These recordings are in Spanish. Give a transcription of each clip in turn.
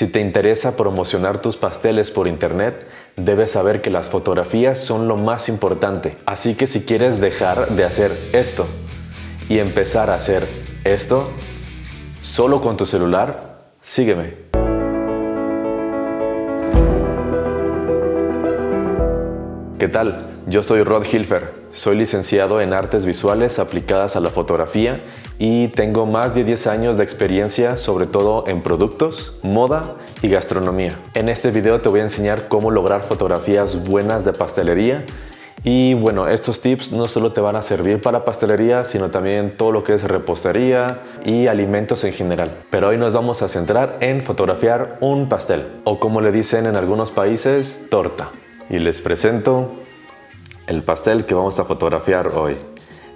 Si te interesa promocionar tus pasteles por internet, debes saber que las fotografías son lo más importante. Así que si quieres dejar de hacer esto y empezar a hacer esto, solo con tu celular, sígueme. ¿Qué tal? Yo soy Rod Hilfer, soy licenciado en artes visuales aplicadas a la fotografía y tengo más de 10 años de experiencia sobre todo en productos, moda y gastronomía. En este video te voy a enseñar cómo lograr fotografías buenas de pastelería y bueno, estos tips no solo te van a servir para pastelería, sino también todo lo que es repostería y alimentos en general. Pero hoy nos vamos a centrar en fotografiar un pastel, o como le dicen en algunos países, torta y les presento el pastel que vamos a fotografiar hoy.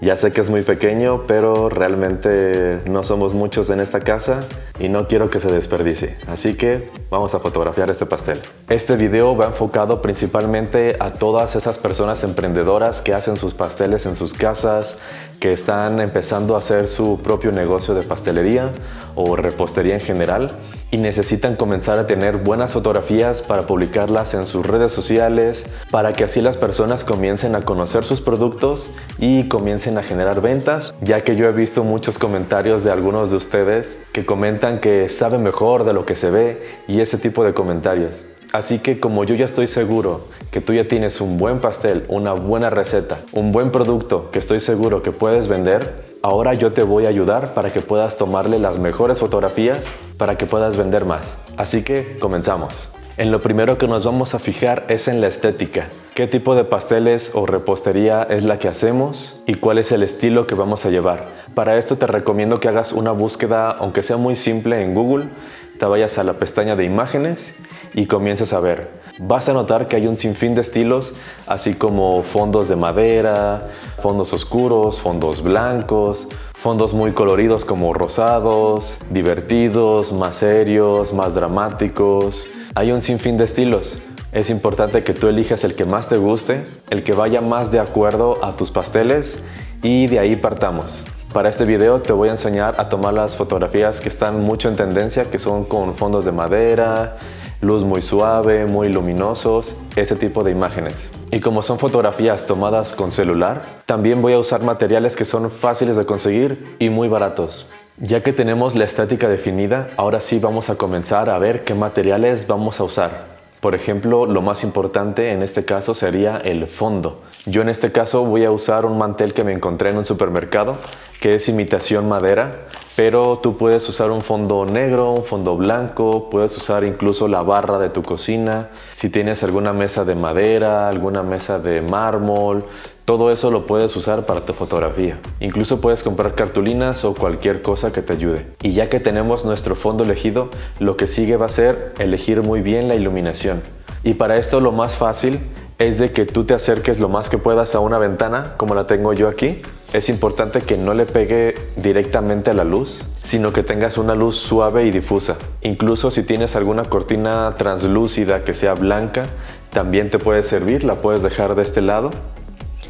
Ya sé que es muy pequeño, pero realmente no somos muchos en esta casa y no quiero que se desperdicie. Así que vamos a fotografiar este pastel. Este video va enfocado principalmente a todas esas personas emprendedoras que hacen sus pasteles en sus casas, que están empezando a hacer su propio negocio de pastelería o repostería en general y necesitan comenzar a tener buenas fotografías para publicarlas en sus redes sociales, para que así las personas comiencen a conocer sus productos y comiencen a generar ventas, ya que yo he visto muchos comentarios de algunos de ustedes que comentan que sabe mejor de lo que se ve y ese tipo de comentarios. Así que como yo ya estoy seguro que tú ya tienes un buen pastel, una buena receta, un buen producto que estoy seguro que puedes vender, Ahora yo te voy a ayudar para que puedas tomarle las mejores fotografías para que puedas vender más. Así que comenzamos. En lo primero que nos vamos a fijar es en la estética. ¿Qué tipo de pasteles o repostería es la que hacemos y cuál es el estilo que vamos a llevar? Para esto te recomiendo que hagas una búsqueda, aunque sea muy simple, en Google. Te vayas a la pestaña de imágenes y comiences a ver. Vas a notar que hay un sinfín de estilos, así como fondos de madera, fondos oscuros, fondos blancos, fondos muy coloridos como rosados, divertidos, más serios, más dramáticos. Hay un sinfín de estilos. Es importante que tú elijas el que más te guste, el que vaya más de acuerdo a tus pasteles y de ahí partamos. Para este video te voy a enseñar a tomar las fotografías que están mucho en tendencia, que son con fondos de madera, luz muy suave, muy luminosos, ese tipo de imágenes. Y como son fotografías tomadas con celular, también voy a usar materiales que son fáciles de conseguir y muy baratos. Ya que tenemos la estética definida, ahora sí vamos a comenzar a ver qué materiales vamos a usar. Por ejemplo, lo más importante en este caso sería el fondo. Yo en este caso voy a usar un mantel que me encontré en un supermercado, que es imitación madera, pero tú puedes usar un fondo negro, un fondo blanco, puedes usar incluso la barra de tu cocina, si tienes alguna mesa de madera, alguna mesa de mármol, todo eso lo puedes usar para tu fotografía. Incluso puedes comprar cartulinas o cualquier cosa que te ayude. Y ya que tenemos nuestro fondo elegido, lo que sigue va a ser elegir muy bien la iluminación. Y para esto lo más fácil es de que tú te acerques lo más que puedas a una ventana, como la tengo yo aquí, es importante que no le pegue directamente a la luz, sino que tengas una luz suave y difusa. Incluso si tienes alguna cortina translúcida que sea blanca, también te puede servir, la puedes dejar de este lado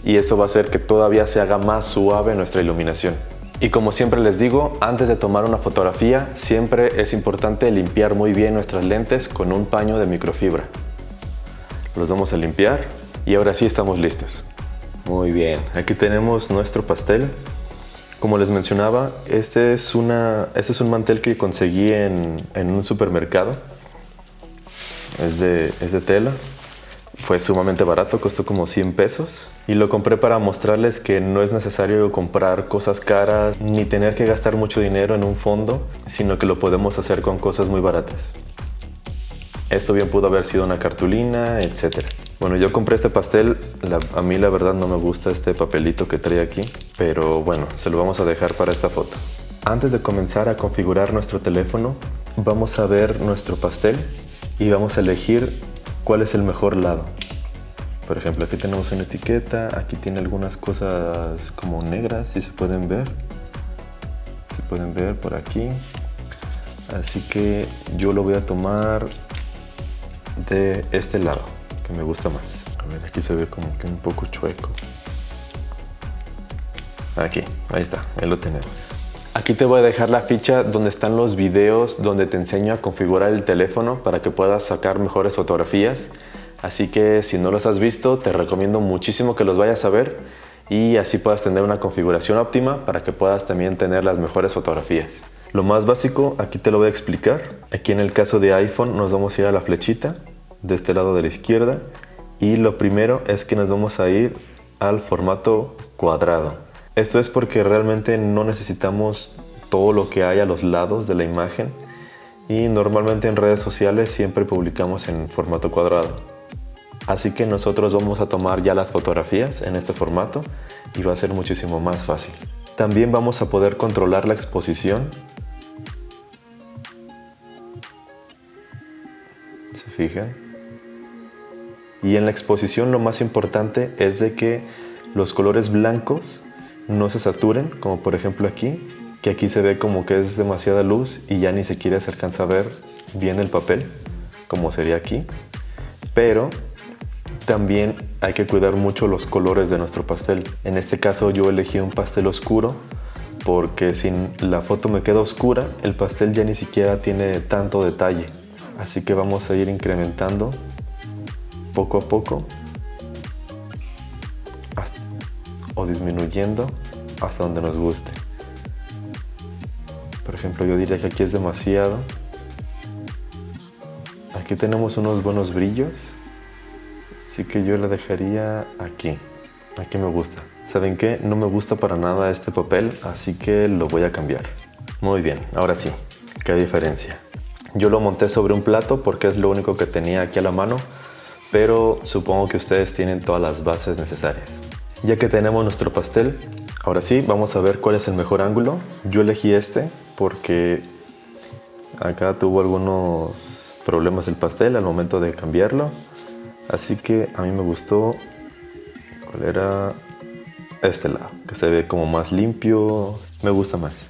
y eso va a hacer que todavía se haga más suave nuestra iluminación. Y como siempre les digo, antes de tomar una fotografía, siempre es importante limpiar muy bien nuestras lentes con un paño de microfibra. Los vamos a limpiar y ahora sí estamos listos. Muy bien, aquí tenemos nuestro pastel. Como les mencionaba, este es, este es un mantel que conseguí en, un supermercado. Es de, es de tela. Fue sumamente barato, costó como 100 pesos. Y lo compré para mostrarles que no es necesario comprar cosas caras ni tener que gastar mucho dinero en un fondo, sino que lo podemos hacer con cosas muy baratas. Esto bien pudo haber sido una cartulina, etcétera. Bueno, yo compré este pastel, a mí la verdad no me gusta este papelito que trae aquí, pero bueno, se lo vamos a dejar para esta foto. Antes de comenzar a configurar nuestro teléfono, vamos a ver nuestro pastel y vamos a elegir cuál es el mejor lado. Por ejemplo, aquí tenemos una etiqueta, aquí tiene algunas cosas como negras, si se pueden ver. Se pueden ver por aquí. Así que yo lo voy a tomar de este lado me gusta más. A ver, aquí se ve como que un poco chueco. Aquí, ahí está, ahí lo tenemos. Aquí te voy a dejar la ficha donde están los videos donde te enseño a configurar el teléfono para que puedas sacar mejores fotografías. Así que si no los has visto, te recomiendo muchísimo que los vayas a ver y así puedas tener una configuración óptima para que puedas también tener las mejores fotografías. Lo más básico, aquí te lo voy a explicar. Aquí en el caso de iPhone nos vamos a ir a la flechita de este lado de la izquierda y lo primero es que nos vamos a ir al formato cuadrado. Esto es porque realmente no necesitamos todo lo que hay a los lados de la imagen y normalmente en redes sociales siempre publicamos en formato cuadrado. Así que nosotros vamos a tomar ya las fotografías en este formato y va a ser muchísimo más fácil. También vamos a poder controlar la exposición. ¿Se fijan? Y en la exposición lo más importante es de que los colores blancos no se saturen, como por ejemplo aquí, que aquí se ve como que es demasiada luz y ya ni siquiera se alcanza a ver bien el papel, como sería aquí. Pero también hay que cuidar mucho los colores de nuestro pastel. En este caso yo elegí un pastel oscuro porque si la foto me queda oscura, el pastel ya ni siquiera tiene tanto detalle. Así que vamos a ir incrementando poco a poco o disminuyendo hasta donde nos guste. Por ejemplo, yo diría que aquí es demasiado. Aquí tenemos unos buenos brillos. Así que yo la dejaría aquí. Aquí me gusta. ¿Saben qué? No me gusta para nada este papel, así que lo voy a cambiar. Muy bien, ahora sí. ¿Qué diferencia? Yo lo monté sobre un plato porque es lo único que tenía aquí a la mano, pero supongo que ustedes tienen todas las bases necesarias. Ya que tenemos nuestro pastel, ahora sí, vamos a ver cuál es el mejor ángulo. Yo elegí este porque acá tuvo algunos problemas el pastel al momento de cambiarlo. Así que a mí me gustó, ¿cuál era? Este lado, que se ve como más limpio, me gusta más.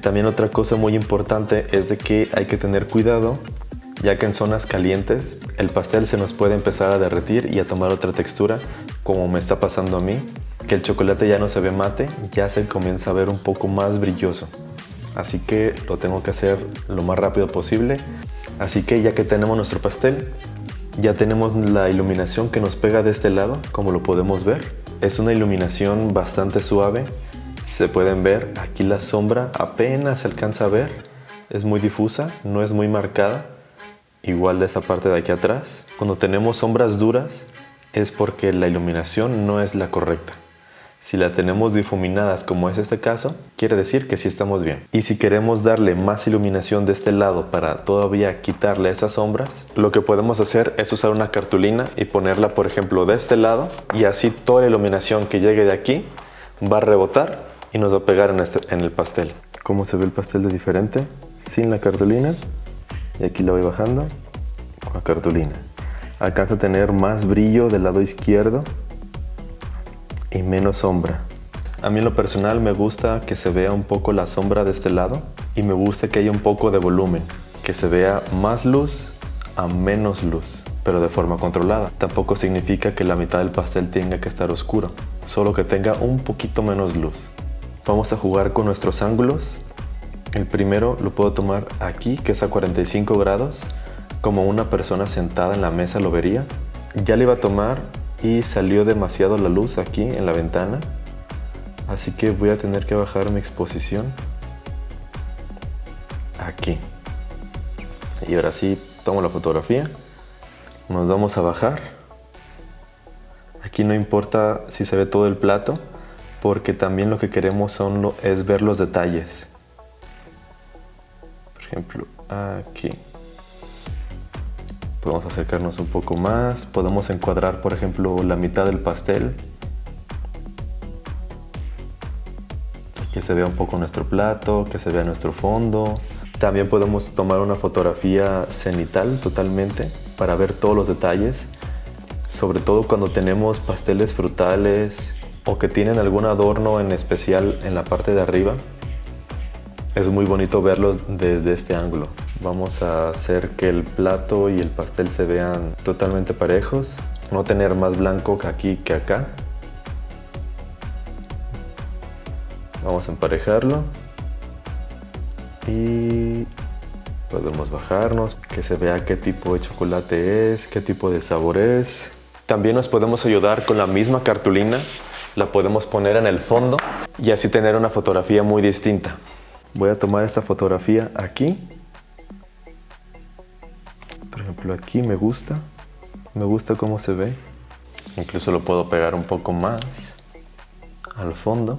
También otra cosa muy importante es de que hay que tener cuidado ya que en zonas calientes el pastel se nos puede empezar a derretir y a tomar otra textura, como me está pasando a mí, que el chocolate ya no se ve mate, ya se comienza a ver un poco más brilloso. Así que lo tengo que hacer lo más rápido posible. Así que ya que tenemos nuestro pastel, ya tenemos la iluminación que nos pega de este lado, como lo podemos ver. Es una iluminación bastante suave. Se pueden ver aquí la sombra apenas se alcanza a ver. Es muy difusa, no es muy marcada igual de esta parte de aquí atrás. Cuando tenemos sombras duras es porque la iluminación no es la correcta. Si la tenemos difuminadas como es este caso, quiere decir que sí estamos bien. Y si queremos darle más iluminación de este lado para todavía quitarle estas sombras, lo que podemos hacer es usar una cartulina y ponerla por ejemplo de este lado y así toda la iluminación que llegue de aquí va a rebotar y nos va a pegar en, este, en el pastel. ¿Cómo se ve el pastel de diferente? Sin la cartulina y aquí lo voy bajando con cartulina. Alcanza a tener más brillo del lado izquierdo y menos sombra. A mí lo personal me gusta que se vea un poco la sombra de este lado y me gusta que haya un poco de volumen, que se vea más luz a menos luz, pero de forma controlada. Tampoco significa que la mitad del pastel tenga que estar oscuro, solo que tenga un poquito menos luz. Vamos a jugar con nuestros ángulos el primero lo puedo tomar aquí, que es a 45 grados, como una persona sentada en la mesa lo vería. Ya le iba a tomar y salió demasiado la luz aquí en la ventana, así que voy a tener que bajar mi exposición aquí. Y ahora sí, tomo la fotografía, nos vamos a bajar. Aquí no importa si se ve todo el plato, porque también lo que queremos son es ver los detalles ejemplo, aquí. Podemos acercarnos un poco más, podemos encuadrar, por ejemplo, la mitad del pastel. Que se vea un poco nuestro plato, que se vea nuestro fondo. También podemos tomar una fotografía cenital totalmente para ver todos los detalles. Sobre todo cuando tenemos pasteles frutales o que tienen algún adorno en especial en la parte de arriba es muy bonito verlos desde este ángulo. Vamos a hacer que el plato y el pastel se vean totalmente parejos. No tener más blanco aquí que acá. Vamos a emparejarlo. Y podemos bajarnos, que se vea qué tipo de chocolate es, qué tipo de sabor es. También nos podemos ayudar con la misma cartulina. La podemos poner en el fondo y así tener una fotografía muy distinta. Voy a tomar esta fotografía aquí. Por ejemplo, aquí me gusta. Me gusta cómo se ve. Incluso lo puedo pegar un poco más al fondo.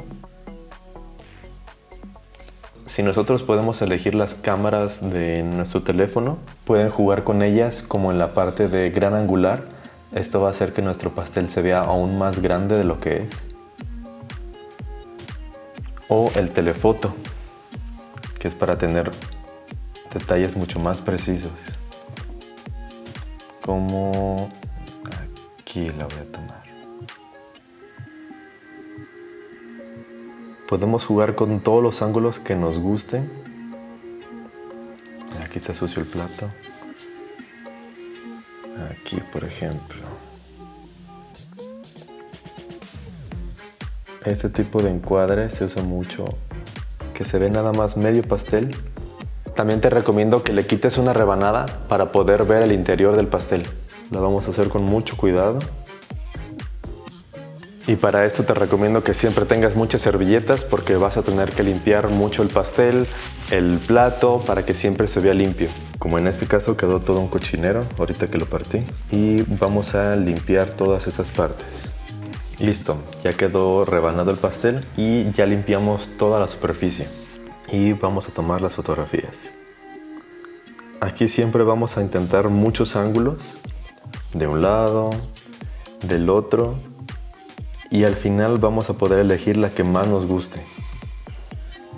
Si nosotros podemos elegir las cámaras de nuestro teléfono, pueden jugar con ellas como en la parte de gran angular. Esto va a hacer que nuestro pastel se vea aún más grande de lo que es. O el telefoto, que es para tener detalles mucho más precisos. Como aquí la voy a tomar. Podemos jugar con todos los ángulos que nos gusten. Aquí está sucio el plato. Aquí, por ejemplo. Este tipo de encuadre se usa mucho, que se ve nada más medio pastel. También te recomiendo que le quites una rebanada para poder ver el interior del pastel. La vamos a hacer con mucho cuidado. Y para esto te recomiendo que siempre tengas muchas servilletas porque vas a tener que limpiar mucho el pastel, el plato, para que siempre se vea limpio. Como en este caso quedó todo un cochinero, ahorita que lo partí. Y vamos a limpiar todas estas partes. Listo, ya quedó rebanado el pastel y ya limpiamos toda la superficie. Y vamos a tomar las fotografías. Aquí siempre vamos a intentar muchos ángulos, de un lado, del otro, y al final vamos a poder elegir la que más nos guste.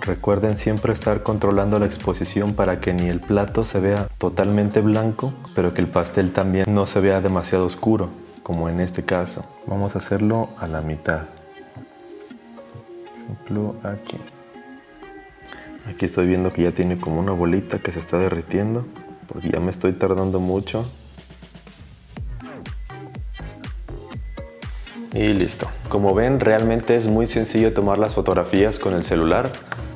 Recuerden siempre estar controlando la exposición para que ni el plato se vea totalmente blanco, pero que el pastel también no se vea demasiado oscuro, como en este caso. Vamos a hacerlo a la mitad. Por ejemplo, aquí. Aquí estoy viendo que ya tiene como una bolita que se está derritiendo, porque ya me estoy tardando mucho. Y listo. Como ven, realmente es muy sencillo tomar las fotografías con el celular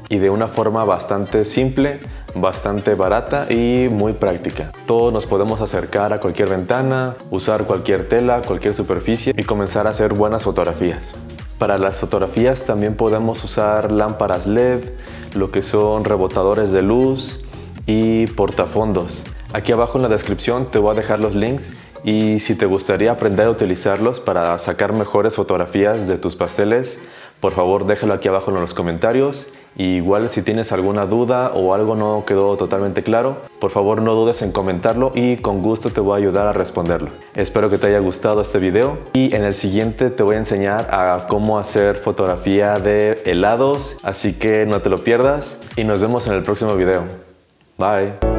y de una forma bastante simple, bastante barata y muy práctica. Todos nos podemos acercar a cualquier ventana, usar cualquier tela, cualquier superficie y comenzar a hacer buenas fotografías. Para las fotografías también podemos usar lámparas LED, lo que son rebotadores de luz y portafondos. Aquí abajo en la descripción te voy a dejar los links y si te gustaría aprender a utilizarlos para sacar mejores fotografías de tus pasteles, por favor déjalo aquí abajo en los comentarios. Igual si tienes alguna duda o algo no quedó totalmente claro, por favor no dudes en comentarlo y con gusto te voy a ayudar a responderlo. Espero que te haya gustado este video y en el siguiente te voy a enseñar a cómo hacer fotografía de helados, así que no te lo pierdas y nos vemos en el próximo video. Bye.